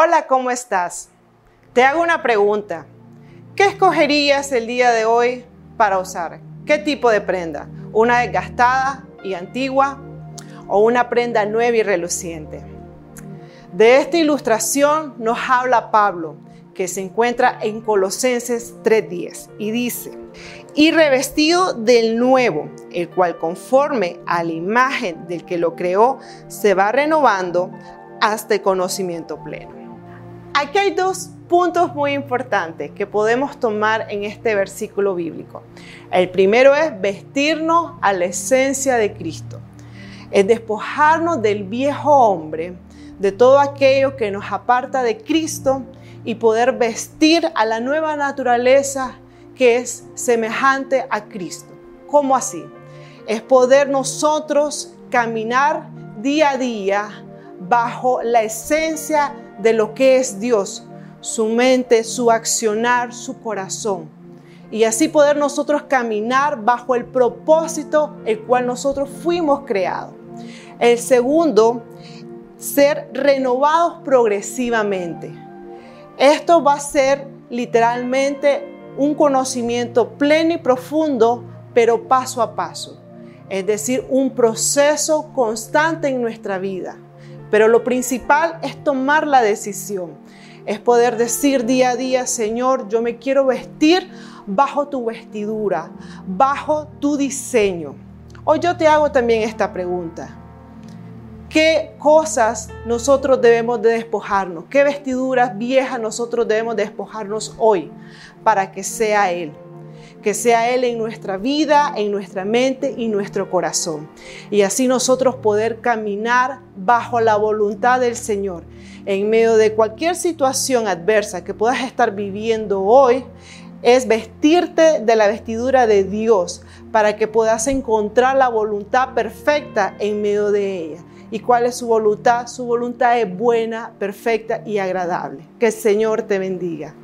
Hola, ¿cómo estás? Te hago una pregunta. ¿Qué escogerías el día de hoy para usar? ¿Qué tipo de prenda? ¿Una desgastada y antigua o una prenda nueva y reluciente? De esta ilustración nos habla Pablo, que se encuentra en Colosenses 3:10 y dice, y revestido del nuevo, el cual conforme a la imagen del que lo creó, se va renovando hasta el conocimiento pleno. Aquí hay dos puntos muy importantes que podemos tomar en este versículo bíblico. El primero es vestirnos a la esencia de Cristo, es despojarnos del viejo hombre, de todo aquello que nos aparta de Cristo y poder vestir a la nueva naturaleza que es semejante a Cristo. ¿Cómo así? Es poder nosotros caminar día a día bajo la esencia de lo que es Dios, su mente, su accionar, su corazón. Y así poder nosotros caminar bajo el propósito el cual nosotros fuimos creados. El segundo, ser renovados progresivamente. Esto va a ser literalmente un conocimiento pleno y profundo, pero paso a paso. Es decir, un proceso constante en nuestra vida. Pero lo principal es tomar la decisión. Es poder decir día a día, Señor, yo me quiero vestir bajo tu vestidura, bajo tu diseño. Hoy yo te hago también esta pregunta. ¿Qué cosas nosotros debemos de despojarnos? ¿Qué vestiduras viejas nosotros debemos despojarnos hoy para que sea Él? Que sea Él en nuestra vida, en nuestra mente y nuestro corazón. Y así nosotros poder caminar bajo la voluntad del Señor. En medio de cualquier situación adversa que puedas estar viviendo hoy, es vestirte de la vestidura de Dios para que puedas encontrar la voluntad perfecta en medio de ella. ¿Y cuál es su voluntad? Su voluntad es buena, perfecta y agradable. Que el Señor te bendiga.